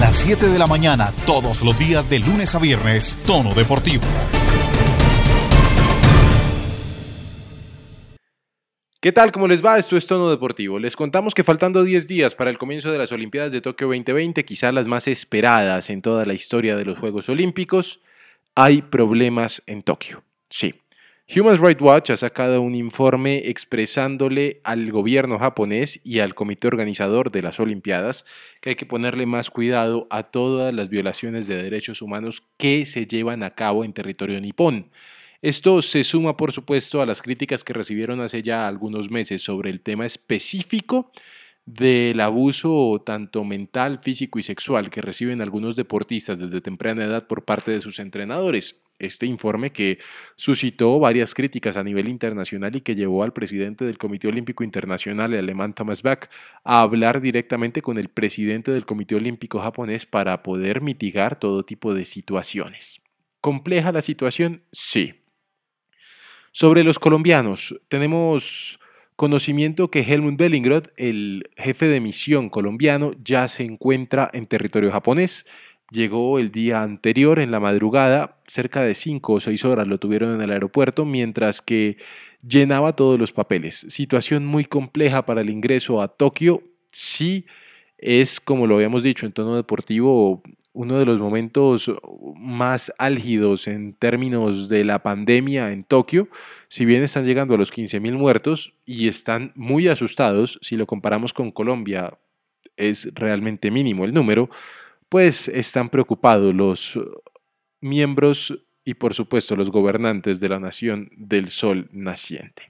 las 7 de la mañana, todos los días de lunes a viernes, Tono Deportivo. ¿Qué tal? ¿Cómo les va? Esto es Tono Deportivo. Les contamos que faltando 10 días para el comienzo de las Olimpiadas de Tokio 2020, quizás las más esperadas en toda la historia de los Juegos Olímpicos, hay problemas en Tokio. Sí. Human Rights Watch ha sacado un informe expresándole al gobierno japonés y al comité organizador de las Olimpiadas que hay que ponerle más cuidado a todas las violaciones de derechos humanos que se llevan a cabo en territorio nipón. Esto se suma, por supuesto, a las críticas que recibieron hace ya algunos meses sobre el tema específico del abuso tanto mental, físico y sexual que reciben algunos deportistas desde temprana edad por parte de sus entrenadores. Este informe que suscitó varias críticas a nivel internacional y que llevó al presidente del Comité Olímpico Internacional, el alemán Thomas Bach, a hablar directamente con el presidente del Comité Olímpico japonés para poder mitigar todo tipo de situaciones. ¿Compleja la situación? Sí. Sobre los colombianos, tenemos conocimiento que Helmut Bellingrad, el jefe de misión colombiano, ya se encuentra en territorio japonés. Llegó el día anterior en la madrugada, cerca de cinco o seis horas lo tuvieron en el aeropuerto, mientras que llenaba todos los papeles. Situación muy compleja para el ingreso a Tokio. Sí, es, como lo habíamos dicho en tono deportivo, uno de los momentos más álgidos en términos de la pandemia en Tokio, si bien están llegando a los 15.000 muertos y están muy asustados, si lo comparamos con Colombia, es realmente mínimo el número, pues están preocupados los miembros y por supuesto los gobernantes de la nación del sol naciente.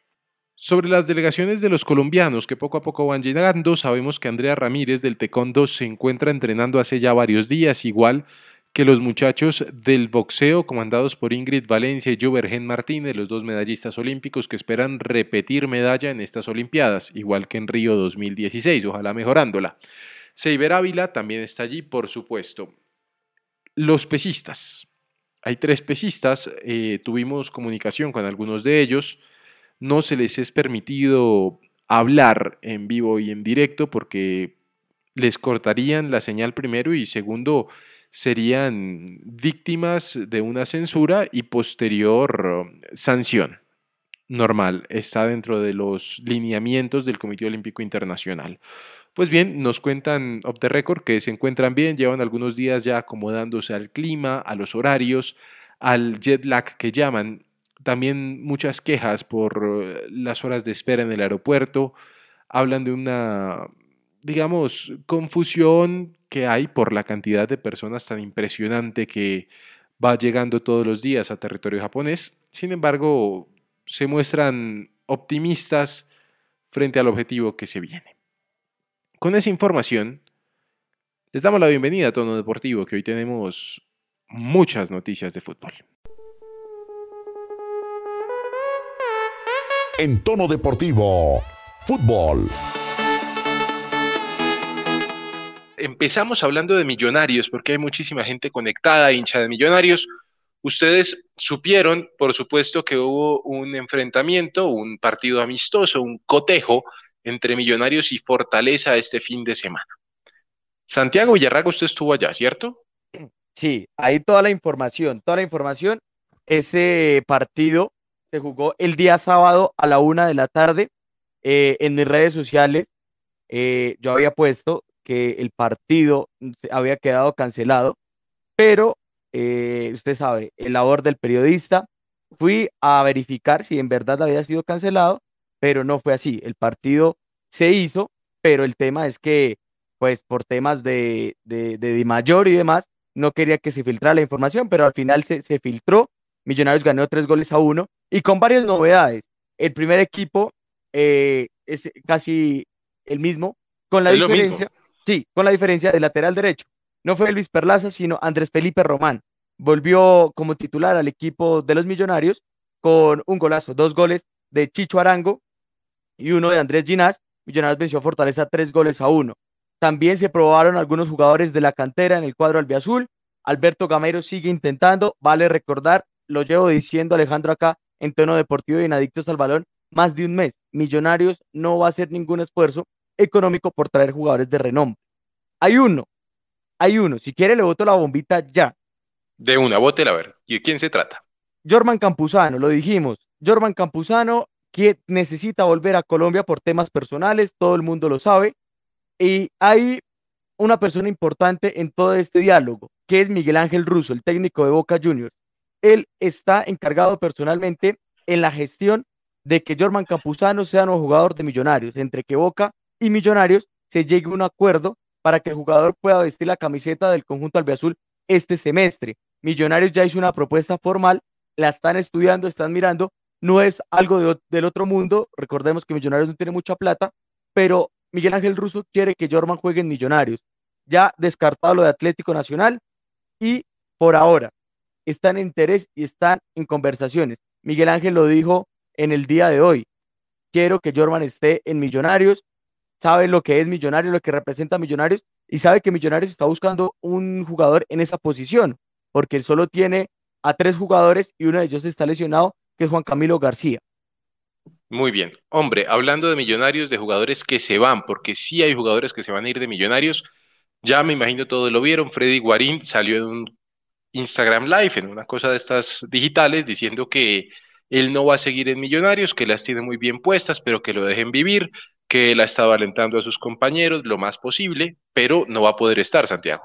Sobre las delegaciones de los colombianos que poco a poco van llegando, sabemos que Andrea Ramírez del Taekwondo se encuentra entrenando hace ya varios días, igual que los muchachos del boxeo comandados por Ingrid Valencia y Jovergen Martínez, los dos medallistas olímpicos que esperan repetir medalla en estas Olimpiadas, igual que en Río 2016, ojalá mejorándola. Seiber Ávila también está allí, por supuesto. Los pesistas. Hay tres pesistas, eh, tuvimos comunicación con algunos de ellos no se les es permitido hablar en vivo y en directo porque les cortarían la señal primero y segundo serían víctimas de una censura y posterior sanción. Normal, está dentro de los lineamientos del Comité Olímpico Internacional. Pues bien, nos cuentan off the record que se encuentran bien, llevan algunos días ya acomodándose al clima, a los horarios, al jet lag que llaman también muchas quejas por eh, las horas de espera en el aeropuerto. Hablan de una, digamos, confusión que hay por la cantidad de personas tan impresionante que va llegando todos los días a territorio japonés. Sin embargo, se muestran optimistas frente al objetivo que se viene. Con esa información, les damos la bienvenida a Tono Deportivo, que hoy tenemos muchas noticias de fútbol. En tono deportivo. Fútbol. Empezamos hablando de millonarios, porque hay muchísima gente conectada, hincha de millonarios. Ustedes supieron, por supuesto, que hubo un enfrentamiento, un partido amistoso, un cotejo entre Millonarios y Fortaleza este fin de semana. Santiago Villarraga, usted estuvo allá, ¿cierto? Sí, ahí toda la información, toda la información. Ese partido se jugó el día sábado a la una de la tarde. Eh, en mis redes sociales eh, yo había puesto que el partido había quedado cancelado, pero eh, usted sabe, el labor del periodista, fui a verificar si en verdad había sido cancelado, pero no fue así. El partido se hizo, pero el tema es que, pues por temas de, de, mayor y demás, no quería que se filtrara la información, pero al final se, se filtró. Millonarios ganó tres goles a uno y con varias novedades. El primer equipo eh, es casi el mismo, con la diferencia, sí, con la diferencia del lateral derecho. No fue Luis Perlaza, sino Andrés Felipe Román. Volvió como titular al equipo de los Millonarios con un golazo, dos goles de Chicho Arango y uno de Andrés Ginás. Millonarios venció a Fortaleza tres goles a uno. También se probaron algunos jugadores de la cantera en el cuadro albiazul. Alberto Gamero sigue intentando, vale recordar, lo llevo diciendo Alejandro acá, en tono deportivo y en Adictos al Balón más de un mes. Millonarios no va a hacer ningún esfuerzo económico por traer jugadores de renombre. Hay uno Hay uno, si quiere le voto la bombita ya. De una, bote a ver. ¿Y de quién se trata? Jorman Campuzano, lo dijimos. Jorman Campuzano que necesita volver a Colombia por temas personales, todo el mundo lo sabe. Y hay una persona importante en todo este diálogo, que es Miguel Ángel Russo, el técnico de Boca Juniors. Él está encargado personalmente en la gestión de que Jorman Campuzano sea nuevo jugador de Millonarios, entre que Boca y Millonarios se llegue a un acuerdo para que el jugador pueda vestir la camiseta del conjunto albiazul este semestre. Millonarios ya hizo una propuesta formal, la están estudiando, están mirando, no es algo del otro mundo, recordemos que Millonarios no tiene mucha plata, pero Miguel Ángel Russo quiere que Jorman juegue en Millonarios. Ya descartado lo de Atlético Nacional y por ahora están en interés y están en conversaciones. Miguel Ángel lo dijo en el día de hoy. Quiero que Jorman esté en Millonarios, sabe lo que es Millonarios, lo que representa Millonarios y sabe que Millonarios está buscando un jugador en esa posición, porque él solo tiene a tres jugadores y uno de ellos está lesionado, que es Juan Camilo García. Muy bien. Hombre, hablando de millonarios, de jugadores que se van, porque sí hay jugadores que se van a ir de millonarios, ya me imagino todos lo vieron, Freddy Guarín salió en un Instagram Live, en una cosa de estas digitales, diciendo que él no va a seguir en millonarios, que las tiene muy bien puestas, pero que lo dejen vivir, que él ha estado alentando a sus compañeros lo más posible, pero no va a poder estar, Santiago.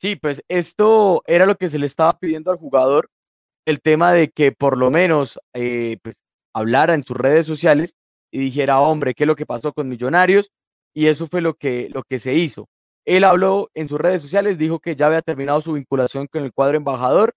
Sí, pues esto era lo que se le estaba pidiendo al jugador, el tema de que por lo menos eh, pues, hablara en sus redes sociales y dijera, hombre, ¿qué es lo que pasó con Millonarios? Y eso fue lo que, lo que se hizo. Él habló en sus redes sociales, dijo que ya había terminado su vinculación con el cuadro embajador,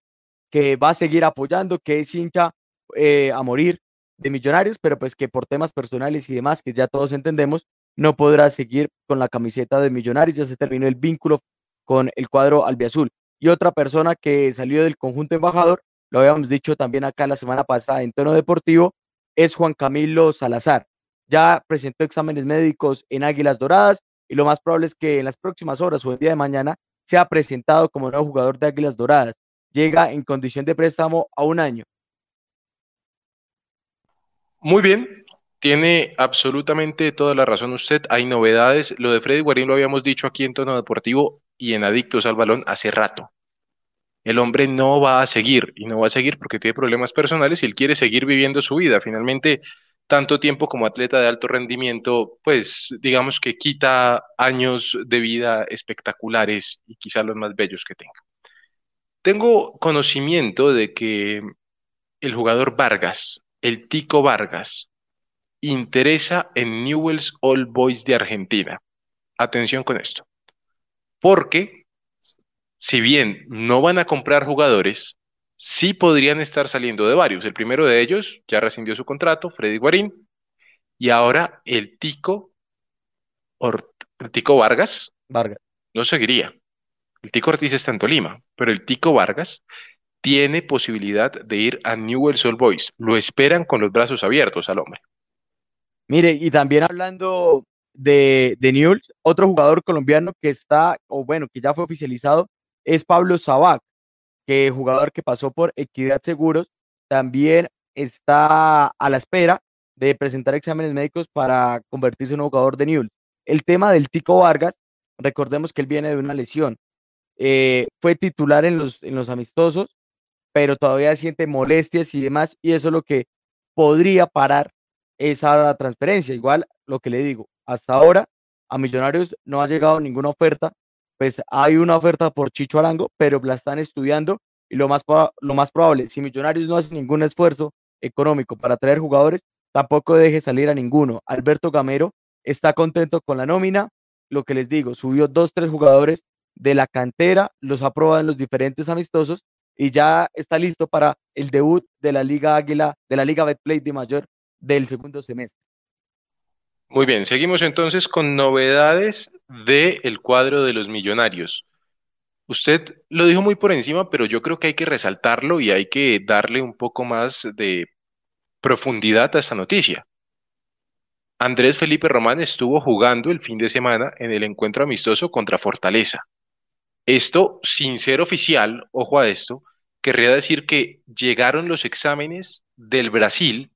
que va a seguir apoyando, que es hincha eh, a morir de Millonarios, pero pues que por temas personales y demás, que ya todos entendemos, no podrá seguir con la camiseta de Millonarios, ya se terminó el vínculo con el cuadro albiazul. Y otra persona que salió del conjunto embajador, lo habíamos dicho también acá la semana pasada en tono deportivo, es Juan Camilo Salazar. Ya presentó exámenes médicos en Águilas Doradas y lo más probable es que en las próximas horas o el día de mañana sea presentado como nuevo jugador de Águilas Doradas. Llega en condición de préstamo a un año. Muy bien, tiene absolutamente toda la razón usted. Hay novedades. Lo de Freddy Guarín lo habíamos dicho aquí en tono deportivo y en Adictos al Balón hace rato el hombre no va a seguir y no va a seguir porque tiene problemas personales y él quiere seguir viviendo su vida. Finalmente, tanto tiempo como atleta de alto rendimiento, pues digamos que quita años de vida espectaculares y quizá los más bellos que tenga. Tengo conocimiento de que el jugador Vargas, el Tico Vargas, interesa en Newell's All Boys de Argentina. Atención con esto. Porque si bien no van a comprar jugadores, sí podrían estar saliendo de varios. El primero de ellos ya rescindió su contrato, Freddy Guarín, y ahora el Tico, Tico Vargas, Vargas no seguiría. El Tico Ortiz está en Tolima, pero el Tico Vargas tiene posibilidad de ir a Newell's Old Boys. Lo esperan con los brazos abiertos al hombre. Mire, y también hablando de, de Newell's, otro jugador colombiano que está, o bueno, que ya fue oficializado, es Pablo Sabac, que jugador que pasó por Equidad Seguros, también está a la espera de presentar exámenes médicos para convertirse en un jugador de Newell. El tema del Tico Vargas, recordemos que él viene de una lesión. Eh, fue titular en los, en los amistosos, pero todavía siente molestias y demás, y eso es lo que podría parar esa transferencia. Igual lo que le digo, hasta ahora a Millonarios no ha llegado ninguna oferta pues hay una oferta por Chicho Arango, pero la están estudiando y lo más, lo más probable, si Millonarios no hace ningún esfuerzo económico para traer jugadores, tampoco deje salir a ninguno. Alberto Gamero está contento con la nómina, lo que les digo, subió dos, tres jugadores de la cantera, los ha probado en los diferentes amistosos y ya está listo para el debut de la Liga Águila, de la Liga Betplay de Mayor del segundo semestre. Muy bien, seguimos entonces con novedades del cuadro de los millonarios. Usted lo dijo muy por encima, pero yo creo que hay que resaltarlo y hay que darle un poco más de profundidad a esta noticia. Andrés Felipe Román estuvo jugando el fin de semana en el encuentro amistoso contra Fortaleza. Esto, sin ser oficial, ojo a esto, querría decir que llegaron los exámenes del Brasil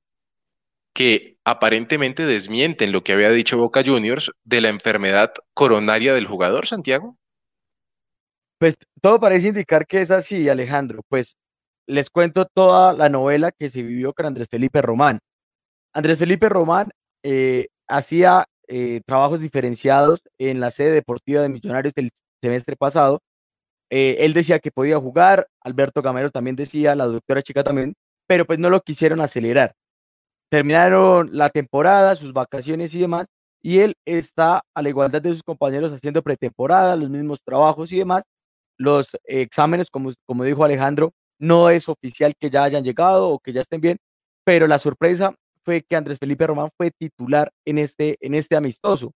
que aparentemente desmienten lo que había dicho Boca Juniors de la enfermedad coronaria del jugador, Santiago? Pues todo parece indicar que es así, Alejandro. Pues les cuento toda la novela que se vivió con Andrés Felipe Román. Andrés Felipe Román eh, hacía eh, trabajos diferenciados en la sede deportiva de Millonarios del semestre pasado. Eh, él decía que podía jugar, Alberto Gamero también decía, la doctora Chica también, pero pues no lo quisieron acelerar. Terminaron la temporada, sus vacaciones y demás, y él está a la igualdad de sus compañeros haciendo pretemporada, los mismos trabajos y demás. Los exámenes, como, como dijo Alejandro, no es oficial que ya hayan llegado o que ya estén bien, pero la sorpresa fue que Andrés Felipe Román fue titular en este, en este amistoso.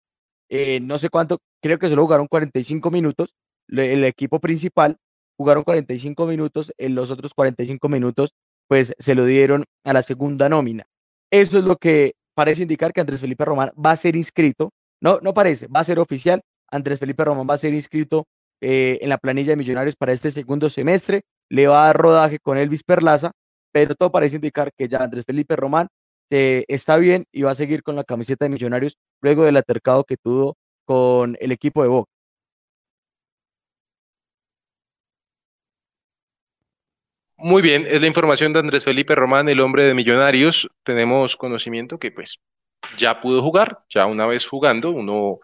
Eh, no sé cuánto, creo que solo jugaron 45 minutos. El equipo principal jugaron 45 minutos, en los otros 45 minutos pues se lo dieron a la segunda nómina. Eso es lo que parece indicar que Andrés Felipe Román va a ser inscrito. No, no parece, va a ser oficial. Andrés Felipe Román va a ser inscrito eh, en la planilla de Millonarios para este segundo semestre. Le va a dar rodaje con Elvis Perlaza, pero todo parece indicar que ya Andrés Felipe Román eh, está bien y va a seguir con la camiseta de Millonarios luego del atercado que tuvo con el equipo de Boca. Muy bien, es la información de Andrés Felipe Román, el hombre de Millonarios. Tenemos conocimiento que pues ya pudo jugar, ya una vez jugando, uno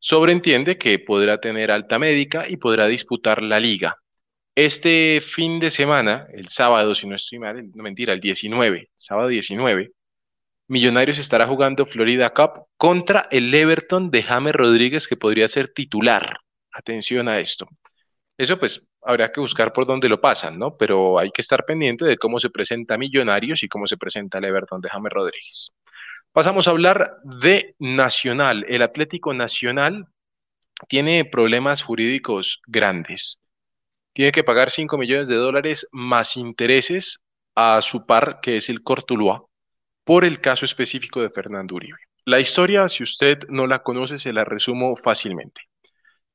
sobreentiende que podrá tener alta médica y podrá disputar la liga. Este fin de semana, el sábado, si no estoy mal, no mentira, el 19, sábado 19, Millonarios estará jugando Florida Cup contra el Everton de James Rodríguez, que podría ser titular. Atención a esto. Eso pues habrá que buscar por dónde lo pasan, ¿no? Pero hay que estar pendiente de cómo se presenta Millonarios y cómo se presenta el Everton de James Rodríguez. Pasamos a hablar de Nacional. El Atlético Nacional tiene problemas jurídicos grandes. Tiene que pagar 5 millones de dólares más intereses a su par, que es el Cortuluá, por el caso específico de Fernando Uribe. La historia, si usted no la conoce, se la resumo fácilmente.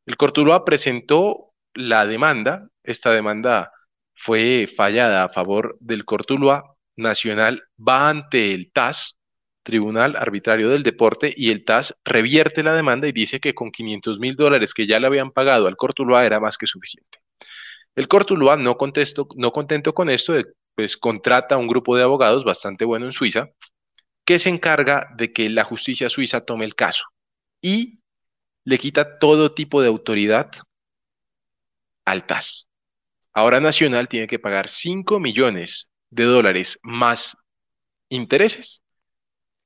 El Cortuluá presentó la demanda, esta demanda fue fallada a favor del Cortuluá Nacional, va ante el TAS, Tribunal Arbitrario del Deporte, y el TAS revierte la demanda y dice que con 500 mil dólares que ya le habían pagado al Cortuluá era más que suficiente. El Cortuluá, no, no contento con esto, pues contrata a un grupo de abogados bastante bueno en Suiza, que se encarga de que la justicia suiza tome el caso y le quita todo tipo de autoridad al TAS. Ahora Nacional tiene que pagar 5 millones de dólares más intereses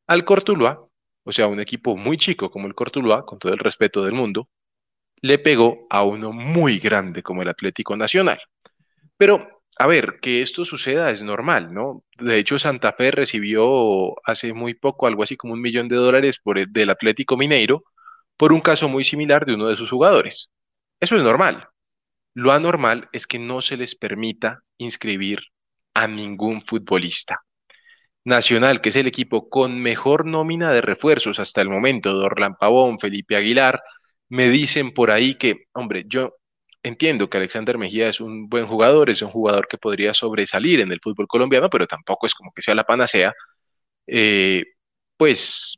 al Cortuluá, o sea, un equipo muy chico como el Cortuluá, con todo el respeto del mundo, le pegó a uno muy grande como el Atlético Nacional. Pero a ver, que esto suceda es normal, ¿no? De hecho, Santa Fe recibió hace muy poco algo así como un millón de dólares por el, del Atlético Mineiro por un caso muy similar de uno de sus jugadores. Eso es normal. Lo anormal es que no se les permita inscribir a ningún futbolista. Nacional, que es el equipo con mejor nómina de refuerzos hasta el momento, Dorlan Pavón, Felipe Aguilar, me dicen por ahí que, hombre, yo entiendo que Alexander Mejía es un buen jugador, es un jugador que podría sobresalir en el fútbol colombiano, pero tampoco es como que sea la panacea, eh, pues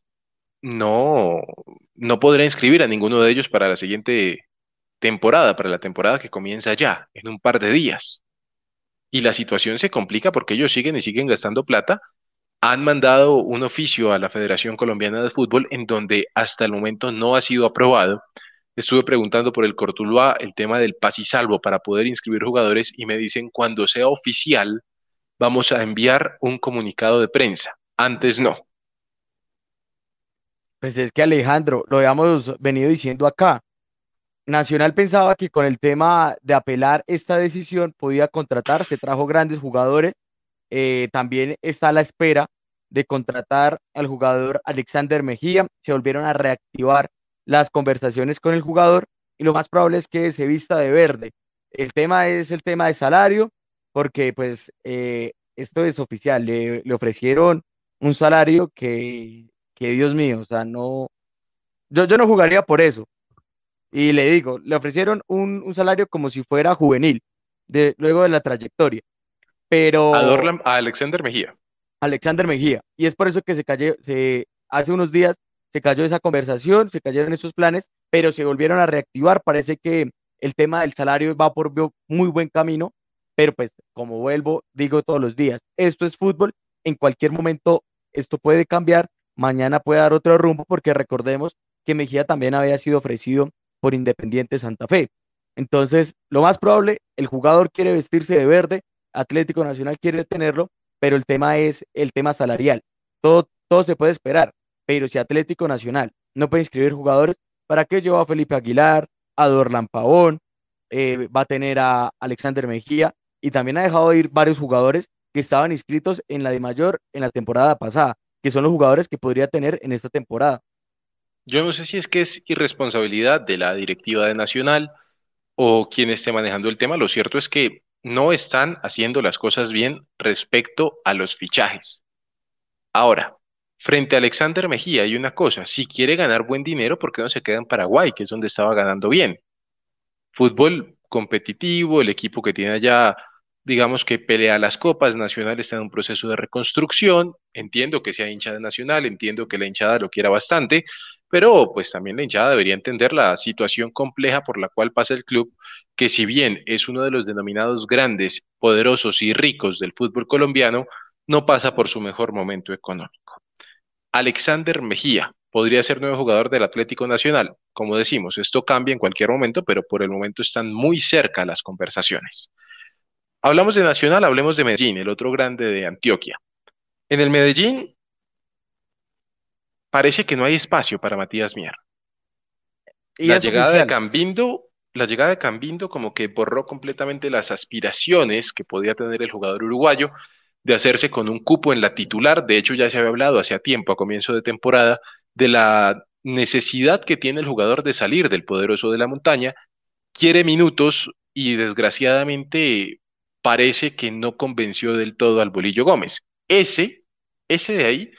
no, no podrá inscribir a ninguno de ellos para la siguiente temporada, para la temporada que comienza ya, en un par de días. Y la situación se complica porque ellos siguen y siguen gastando plata. Han mandado un oficio a la Federación Colombiana de Fútbol en donde hasta el momento no ha sido aprobado Estuve preguntando por el Cortuluá el tema del pas y salvo para poder inscribir jugadores y me dicen cuando sea oficial vamos a enviar un comunicado de prensa. Antes no. Pues es que Alejandro, lo habíamos venido diciendo acá. Nacional pensaba que con el tema de apelar esta decisión podía contratar, se trajo grandes jugadores. Eh, también está a la espera de contratar al jugador Alexander Mejía. Se volvieron a reactivar las conversaciones con el jugador y lo más probable es que se vista de verde. El tema es el tema de salario, porque pues eh, esto es oficial, le, ofrecieron un salario que, que, Dios mío, o sea, no, yo, yo no jugaría por eso. Y le digo, le ofrecieron un, un salario como si fuera juvenil, de, luego de la trayectoria. Pero... A, a Alexander Mejía. Alexander Mejía. Y es por eso que se cayó, se, hace unos días se cayó esa conversación, se cayeron esos planes, pero se volvieron a reactivar. Parece que el tema del salario va por muy buen camino, pero pues como vuelvo, digo todos los días, esto es fútbol, en cualquier momento esto puede cambiar, mañana puede dar otro rumbo, porque recordemos que Mejía también había sido ofrecido por Independiente Santa Fe. Entonces, lo más probable, el jugador quiere vestirse de verde, Atlético Nacional quiere tenerlo, pero el tema es el tema salarial. Todo, todo se puede esperar, pero si Atlético Nacional no puede inscribir jugadores, ¿para qué lleva a Felipe Aguilar, a Dorlan Pavón, eh, va a tener a Alexander Mejía y también ha dejado de ir varios jugadores que estaban inscritos en la de mayor en la temporada pasada, que son los jugadores que podría tener en esta temporada. Yo no sé si es que es irresponsabilidad de la directiva de Nacional o quien esté manejando el tema. Lo cierto es que no están haciendo las cosas bien respecto a los fichajes. Ahora, frente a Alexander Mejía hay una cosa, si quiere ganar buen dinero, ¿por qué no se queda en Paraguay, que es donde estaba ganando bien? Fútbol competitivo, el equipo que tiene allá, digamos que pelea las copas, Nacional está en un proceso de reconstrucción, entiendo que sea hinchada Nacional, entiendo que la hinchada lo quiera bastante, pero pues también la hinchada debería entender la situación compleja por la cual pasa el club, que si bien es uno de los denominados grandes, poderosos y ricos del fútbol colombiano, no pasa por su mejor momento económico. Alexander Mejía podría ser nuevo jugador del Atlético Nacional. Como decimos, esto cambia en cualquier momento, pero por el momento están muy cerca las conversaciones. Hablamos de Nacional, hablemos de Medellín, el otro grande de Antioquia. En el Medellín parece que no hay espacio para Matías Mier. ¿Y la llegada de Cambindo, la llegada de Cambindo como que borró completamente las aspiraciones que podía tener el jugador uruguayo de hacerse con un cupo en la titular. De hecho, ya se había hablado hace tiempo, a comienzo de temporada, de la necesidad que tiene el jugador de salir del poderoso de la montaña. Quiere minutos y desgraciadamente parece que no convenció del todo al Bolillo Gómez. Ese, ese de ahí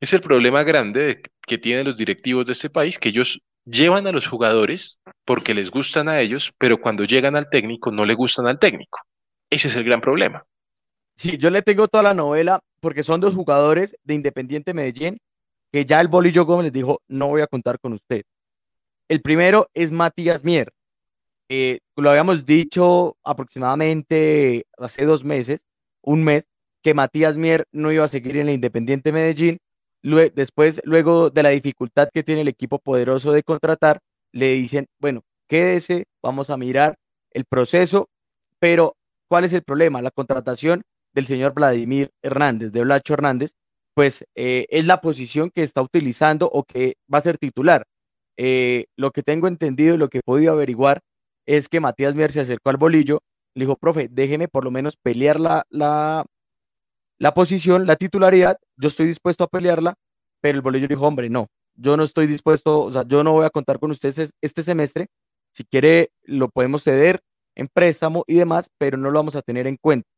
es el problema grande que tienen los directivos de este país, que ellos llevan a los jugadores porque les gustan a ellos, pero cuando llegan al técnico no le gustan al técnico. Ese es el gran problema. Sí, yo le tengo toda la novela porque son dos jugadores de Independiente Medellín que ya el Bolillo Gómez les dijo, no voy a contar con usted. El primero es Matías Mier. Eh, lo habíamos dicho aproximadamente hace dos meses, un mes, que Matías Mier no iba a seguir en la Independiente Medellín después, luego de la dificultad que tiene el equipo poderoso de contratar, le dicen, bueno, quédese, vamos a mirar el proceso, pero ¿cuál es el problema? La contratación del señor Vladimir Hernández, de Blacho Hernández, pues eh, es la posición que está utilizando o que va a ser titular. Eh, lo que tengo entendido y lo que he podido averiguar es que Matías Mier se acercó al bolillo, le dijo, profe, déjeme por lo menos pelear la, la, la posición, la titularidad, yo estoy dispuesto a pelearla, pero el bolillo dijo, hombre, no, yo no estoy dispuesto, o sea, yo no voy a contar con ustedes este semestre, si quiere lo podemos ceder en préstamo y demás, pero no lo vamos a tener en cuenta.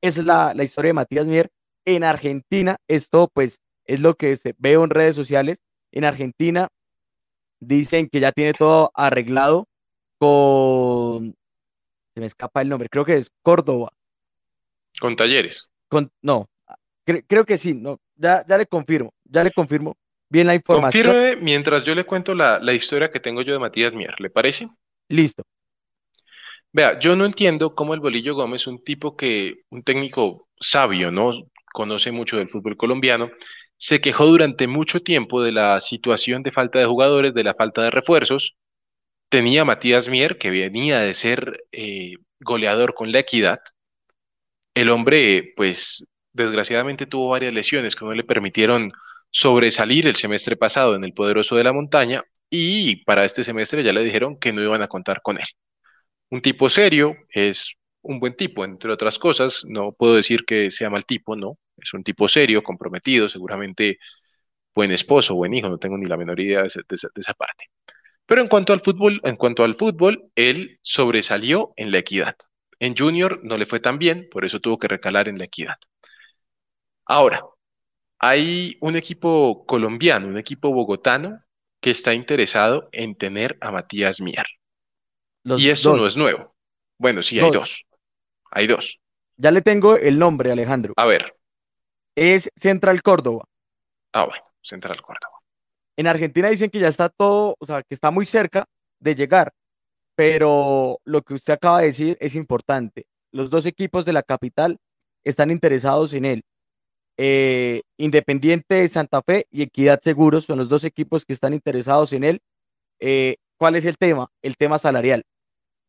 Esa es la, historia de Matías Mier. En Argentina, esto pues es lo que se veo en redes sociales. En Argentina dicen que ya tiene todo arreglado con, se me escapa el nombre, creo que es Córdoba. Con talleres no, creo que sí, no, ya, ya le confirmo, ya le confirmo bien la información. Confirme mientras yo le cuento la, la historia que tengo yo de Matías Mier, ¿le parece? Listo. Vea, yo no entiendo cómo el Bolillo Gómez, un tipo que, un técnico sabio, ¿no? Conoce mucho del fútbol colombiano, se quejó durante mucho tiempo de la situación de falta de jugadores, de la falta de refuerzos. Tenía Matías Mier, que venía de ser eh, goleador con la equidad, el hombre, pues, desgraciadamente tuvo varias lesiones que no le permitieron sobresalir el semestre pasado en el Poderoso de la Montaña y para este semestre ya le dijeron que no iban a contar con él. Un tipo serio, es un buen tipo, entre otras cosas, no puedo decir que sea mal tipo, no, es un tipo serio, comprometido, seguramente buen esposo, buen hijo, no tengo ni la menor idea de esa, de esa parte. Pero en cuanto al fútbol, en cuanto al fútbol, él sobresalió en la equidad. En Junior no le fue tan bien, por eso tuvo que recalar en la equidad. Ahora, hay un equipo colombiano, un equipo bogotano, que está interesado en tener a Matías Mier. y eso no es nuevo. Bueno, sí, hay dos. Hay dos. Ya le tengo el nombre, Alejandro. A ver. Es Central Córdoba. Ah, bueno, Central Córdoba. En Argentina dicen que ya está todo, o sea, que está muy cerca de llegar. Pero lo que usted acaba de decir es importante. Los dos equipos de la capital están interesados en él. Eh, Independiente de Santa Fe y Equidad Seguros son los dos equipos que están interesados en él. Eh, ¿Cuál es el tema? El tema salarial.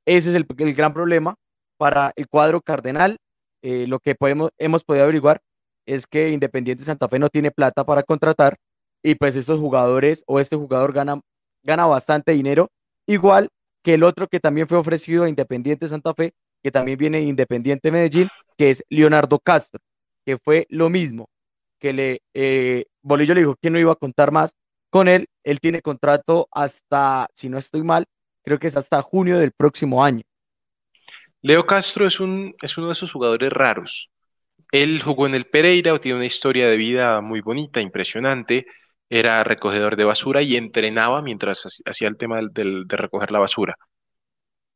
Ese es el, gran problema para el cuadro cardenal. Eh, lo que podemos, hemos podido averiguar es que Independiente Santa Fe no tiene plata para contratar y pues estos jugadores o este jugador gana, gana bastante dinero, igual que el otro que también fue ofrecido a Independiente Santa Fe, que también viene de Independiente Medellín, que es Leonardo Castro, que fue lo mismo, que le, eh, Bolillo le dijo que no iba a contar más con él, él tiene contrato hasta, si no estoy mal, creo que es hasta junio del próximo año. Leo Castro es, un, es uno de esos jugadores raros. Él jugó en el Pereira, tiene una historia de vida muy bonita, impresionante. Era recogedor de basura y entrenaba mientras hacía el tema de recoger la basura.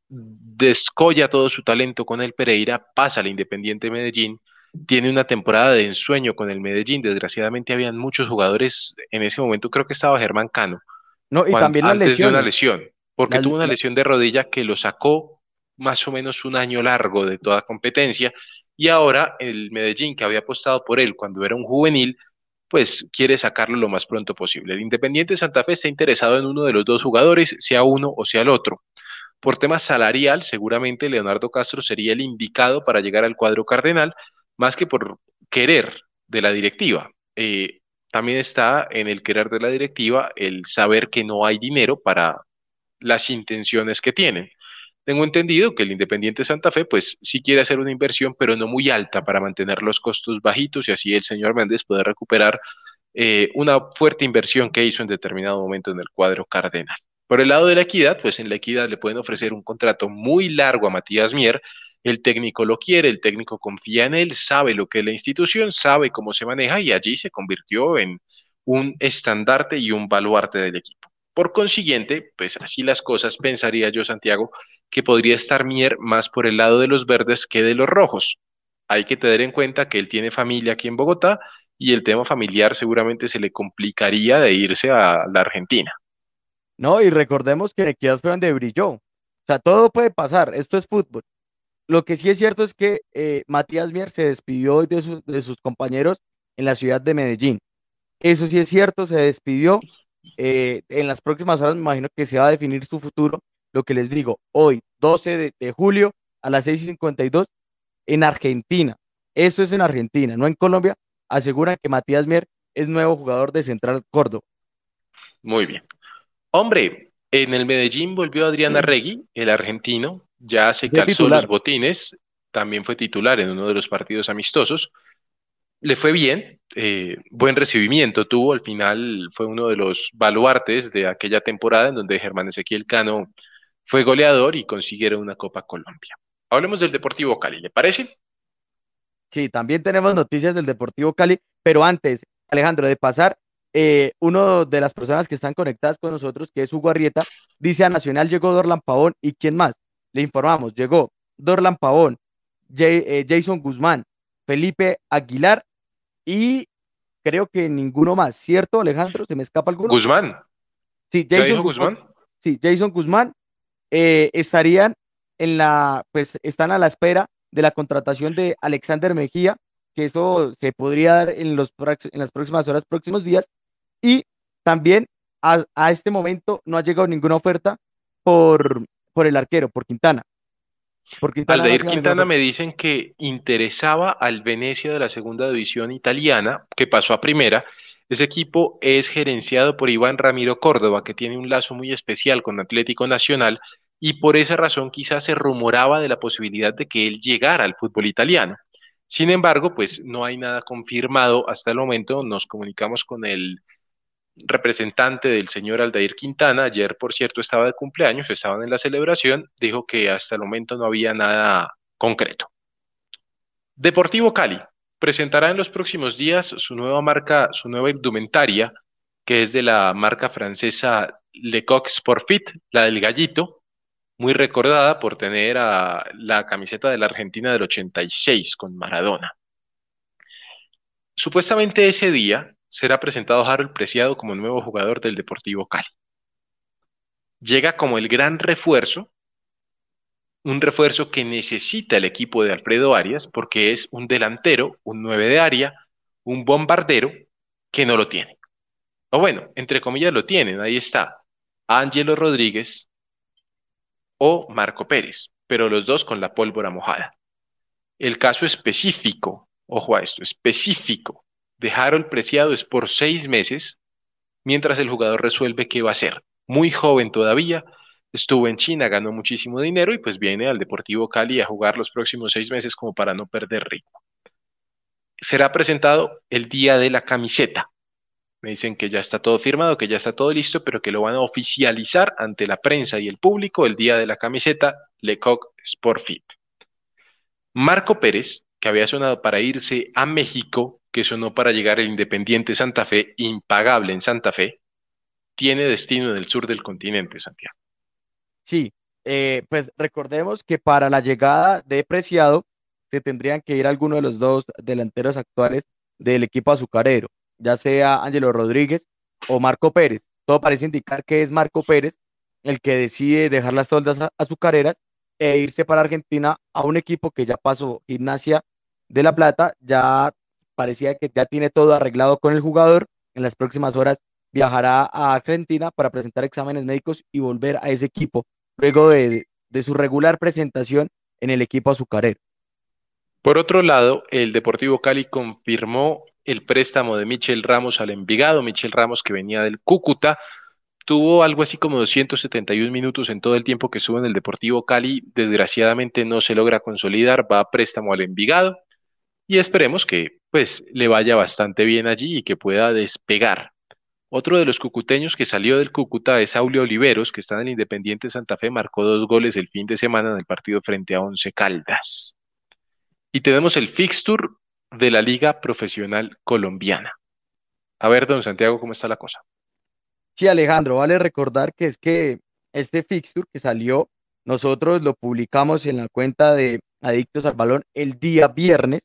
Descolla todo su talento con el Pereira, pasa al Independiente Medellín, tiene una temporada de ensueño con el Medellín. Desgraciadamente habían muchos jugadores en ese momento, creo que estaba Germán Cano. No, y también la antes lesión. de una lesión, porque tuvo una lesión de rodilla que lo sacó más o menos un año largo de toda competencia y ahora el Medellín, que había apostado por él cuando era un juvenil, pues quiere sacarlo lo más pronto posible. El Independiente Santa Fe está interesado en uno de los dos jugadores, sea uno o sea el otro. Por tema salarial, seguramente Leonardo Castro sería el indicado para llegar al cuadro cardenal, más que por querer de la directiva. Eh, también está en el querer de la directiva el saber que no hay dinero para las intenciones que tienen. Tengo entendido que el Independiente Santa Fe, pues sí quiere hacer una inversión, pero no muy alta para mantener los costos bajitos y así el señor Méndez puede recuperar eh, una fuerte inversión que hizo en determinado momento en el cuadro cardenal. Por el lado de la equidad, pues en la equidad le pueden ofrecer un contrato muy largo a Matías Mier. El técnico lo quiere, el técnico confía en él, sabe lo que es la institución, sabe cómo se maneja y allí se convirtió en un estandarte y un baluarte del equipo. Por consiguiente, pues así las cosas, pensaría yo, Santiago, que podría estar Mier más por el lado de los verdes que de los rojos. Hay que tener en cuenta que él tiene familia aquí en Bogotá y el tema familiar seguramente se le complicaría de irse a la Argentina. No, y recordemos que Equidad fue donde brilló. O sea, todo puede pasar, esto es fútbol. Lo que sí es cierto es que eh, Matías Mier se despidió de, de sus compañeros en la ciudad de Medellín. Eso sí es cierto, se despidió eh, en las próximas horas me imagino que se va a definir su futuro. Lo que les digo, hoy, 12 de, julio a las 6.52 en Argentina. Esto es en Argentina, no en Colombia. Aseguran que Matías Mier es nuevo jugador de Central Córdoba. Muy bien. Hombre, en el Medellín volvió Adriana Regui, el argentino, ya se calzó los botines, también fue titular en uno de los partidos amistosos le fue bien, eh, buen recibimiento tuvo, al final fue uno de los baluartes de aquella temporada en donde Germán Ezequiel Cano fue goleador y consiguieron una Copa Colombia. Hablemos del Deportivo Cali, ¿le parece? Sí, también tenemos noticias del Deportivo Cali, pero antes, Alejandro, de pasar, eh, uno de las personas que están conectadas con nosotros, que es Hugo Arrieta, dice a Nacional llegó Dorlan Pavón y ¿quién más? Le informamos, llegó Dorlan Pavón, eh, Jason Guzmán, Felipe Aguilar y creo que ninguno más, ¿cierto, Alejandro? ¿Se me escapa alguno? Guzmán. Sí, Jason Guzmán. Sí, Jason Guzmán eh, estarían en la, pues están a la espera de la contratación de Alexander Mejía, que eso se podría dar en, los, en las próximas horas, próximos días. Y también a, a este momento no ha llegado ninguna oferta por, por el arquero, por Quintana. Aldair Quintana me dicen que interesaba al Venecia de la segunda división italiana, que pasó a primera. Ese equipo es gerenciado por Iván Ramiro Córdoba, que tiene un lazo muy especial con Atlético Nacional, y por esa razón quizás se rumoraba de la posibilidad de que él llegara al fútbol italiano. Sin embargo, pues no hay nada confirmado hasta el momento. Nos comunicamos con el representante del señor Aldair Quintana, ayer por cierto estaba de cumpleaños, estaban en la celebración, dijo que hasta el momento no había nada concreto. Deportivo Cali presentará en los próximos días su nueva marca, su nueva indumentaria, que es de la marca francesa Lecoq Sportfit, la del gallito, muy recordada por tener a la camiseta de la Argentina del 86 con Maradona. Supuestamente ese día será presentado Harold Preciado como nuevo jugador del Deportivo Cali. Llega como el gran refuerzo un refuerzo que necesita el equipo de Alfredo Arias porque es un delantero, un 9 de área, un bombardero que no lo tiene. O bueno, entre comillas lo tienen, ahí está. Ángelo Rodríguez o Marco Pérez, pero los dos con la pólvora mojada. El caso específico, ojo a esto, específico de Harold Preciado es por seis meses, mientras el jugador resuelve qué va a hacer. Muy joven todavía, estuvo en China, ganó muchísimo dinero y pues viene al Deportivo Cali a jugar los próximos seis meses como para no perder ritmo. Será presentado el día de la camiseta. Me dicen que ya está todo firmado, que ya está todo listo, pero que lo van a oficializar ante la prensa y el público el día de la camiseta Lecoq Sport Fit. Marco Pérez, que había sonado para irse a México, que sonó para llegar al Independiente Santa Fe, impagable en Santa Fe, tiene destino en el sur del continente, Santiago. Sí, eh, pues recordemos que para la llegada de Preciado se tendrían que ir algunos de los dos delanteros actuales del equipo azucarero, ya sea Ángelo Rodríguez o Marco Pérez. Todo parece indicar que es Marco Pérez el que decide dejar las toldas azucareras e irse para Argentina a un equipo que ya pasó Gimnasia de La Plata, ya parecía que ya tiene todo arreglado con el jugador. En las próximas horas viajará a Argentina para presentar exámenes médicos y volver a ese equipo luego de, su regular presentación en el equipo azucarero. Por otro lado, el Deportivo Cali confirmó el préstamo de Michel Ramos al Envigado. Michel Ramos, que venía del Cúcuta, tuvo algo así como 271 minutos en todo el tiempo que estuvo en el Deportivo Cali. Desgraciadamente no se logra consolidar, va a préstamo al Envigado y esperemos que pues le vaya bastante bien allí y que pueda despegar. Otro de los cucuteños que salió del Cúcuta es Aulio Oliveros, que está en el Independiente Santa Fe, marcó dos goles el fin de semana en el partido frente a Once Caldas. Y tenemos el fixture de la Liga Profesional Colombiana. A ver, don Santiago, ¿cómo está la cosa? Sí, Alejandro, vale recordar que es que este fixture que salió, nosotros lo publicamos en la cuenta de Adictos al Balón el día viernes.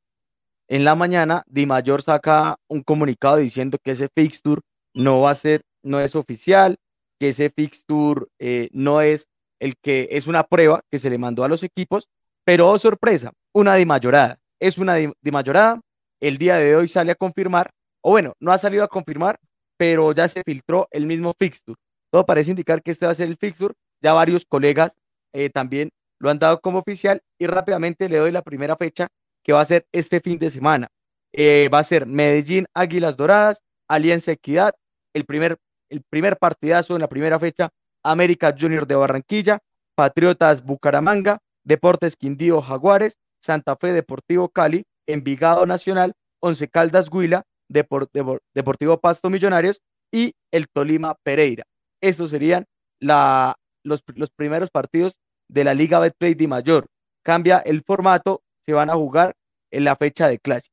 En la mañana, Di Mayor saca un comunicado diciendo que ese fixture no va a ser, no es oficial, que ese fixture eh, no es el que es una prueba que se le mandó a los equipos, pero oh, sorpresa, una dimayorada. Es una dimayorada. El día de hoy sale a confirmar, o bueno, no ha salido a confirmar, pero ya se filtró el mismo fixture. Todo parece indicar que este va a ser el fixture. Ya varios colegas eh, también lo han dado como oficial y rápidamente le doy la primera fecha que va a ser este fin de semana. Eh, va a ser Medellín Águilas Doradas, Alianza Equidad, el primer, el primer partidazo en la primera fecha, América Junior de Barranquilla, Patriotas Bucaramanga, Deportes Quindío Jaguares, Santa Fe Deportivo Cali, Envigado Nacional, Once Caldas Huila, Deportivo Pasto Millonarios y el Tolima Pereira. Estos serían la, los, los, primeros partidos de la Liga Betplay de Mayor. Cambia el formato, se van a jugar en la fecha de clase.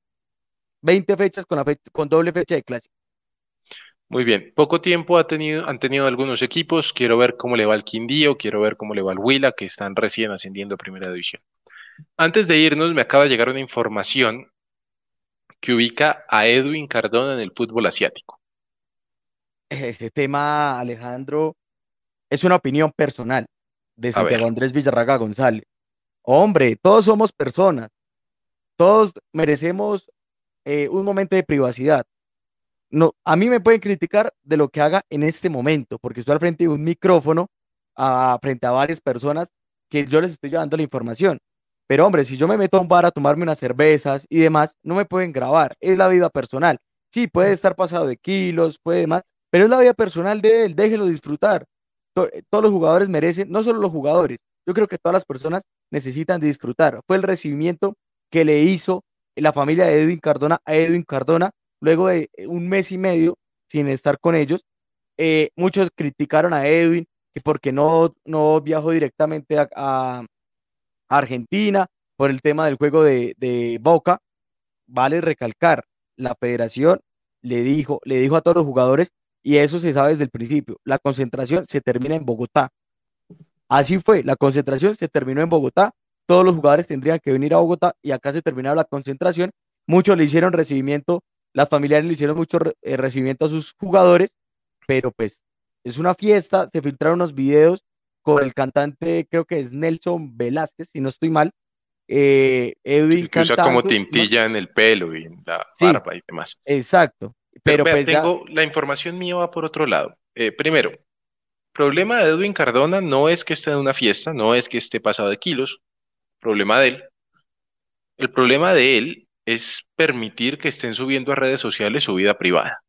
20 fechas con, la con doble fecha de clase. Muy bien, poco tiempo ha tenido, han tenido algunos equipos. Quiero ver cómo le va al Quindío, quiero ver cómo le va al Huila, que están recién ascendiendo a Primera División. Antes de irnos, me acaba de llegar una información que ubica a Edwin Cardona en el fútbol asiático. Ese tema, Alejandro, es una opinión personal de Santiago Andrés Villarraga González. Hombre, todos somos personas, todos merecemos eh, un momento de privacidad no, a mí me pueden criticar de lo que haga en este momento, porque estoy al frente de un micrófono, a, frente a varias personas que yo les estoy llevando la información. Pero hombre, si yo me meto a un bar a tomarme unas cervezas y demás, no me pueden grabar, es la vida personal. Sí, puede estar pasado de kilos, puede más, pero es la vida personal de él, déjelo disfrutar. Eh, todos los jugadores merecen, no solo los jugadores, yo creo que todas las personas necesitan disfrutar. Fue el recibimiento que le hizo la familia de Edwin Cardona a Edwin Cardona luego de eh, un mes y medio sin estar con ellos. Eh, muchos criticaron a Edwin que porque no, no viajó directamente a, Argentina por el tema del juego de, Boca. Vale recalcar, la federación le dijo, le dijo a todos los jugadores, y eso se sabe desde el principio, la concentración se termina en Bogotá. Así fue, la concentración se terminó en Bogotá, todos los jugadores tendrían que venir a Bogotá y acá se terminaba la concentración. Muchos le hicieron recibimiento las familiares le hicieron mucho eh, recibimiento a sus jugadores, pero pues es una fiesta, se filtraron unos videos con el cantante, creo que es Nelson Velázquez, si no estoy mal. Eh, Edwin que usa como tintilla en el pelo y en la Sí. barba y demás. Exacto. Pero, Pero, vea, pues ya- tengo, la información mía va por otro lado. Eh, primero, problema de Edwin Cardona no es que esté en una fiesta, no es que esté pasado de kilos, problema de él. El problema de él es permitir que estén subiendo a redes sociales su vida privada.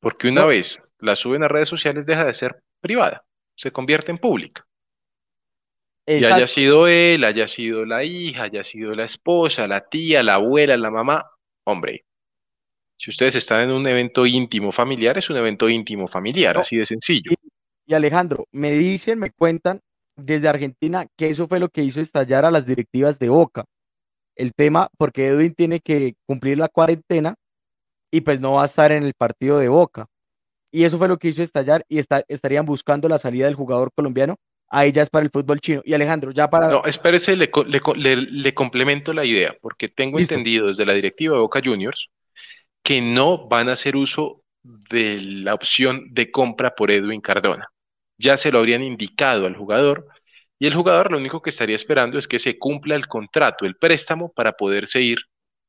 Porque una No. vez la suben a redes sociales deja de ser privada, se convierte en pública. Y haya exacto. sido él, haya sido la hija, haya sido la esposa, la tía, la abuela, la mamá, hombre, si ustedes están en un evento íntimo familiar, es un evento íntimo familiar, No. así de sencillo. Y Alejandro, me dicen, me cuentan desde Argentina que eso fue lo que hizo estallar a las directivas de Boca. El tema, porque Edwin tiene que cumplir la cuarentena y pues no va a estar en el partido de Boca. Y eso fue lo que hizo estallar y está- estarían buscando la salida del jugador colombiano. Ahí ya es para el fútbol chino. Y Alejandro, ya para... No, espérese, le, le le- le complemento la idea, porque tengo Listo. entendido desde la directiva de Boca Juniors que no van a hacer uso de la opción de compra por Edwin Cardona. Ya se lo habrían indicado al jugador y el jugador lo único que estaría esperando es que se cumpla el contrato, el préstamo, para poderse ir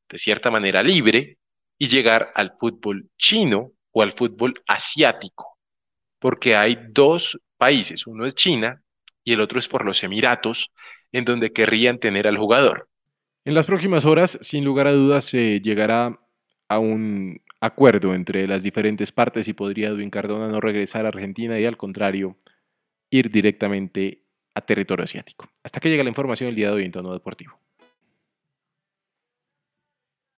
de cierta manera libre y llegar al fútbol chino o al fútbol asiático, porque hay dos países, uno es China y el otro es por los Emiratos, en donde querrían tener al jugador. En las próximas horas, sin lugar a dudas, se llegará a un acuerdo entre las diferentes partes y podría Edwin Cardona no regresar a Argentina y al contrario, ir directamente a territorio asiático. Hasta que llega la información el día de hoy en tono deportivo.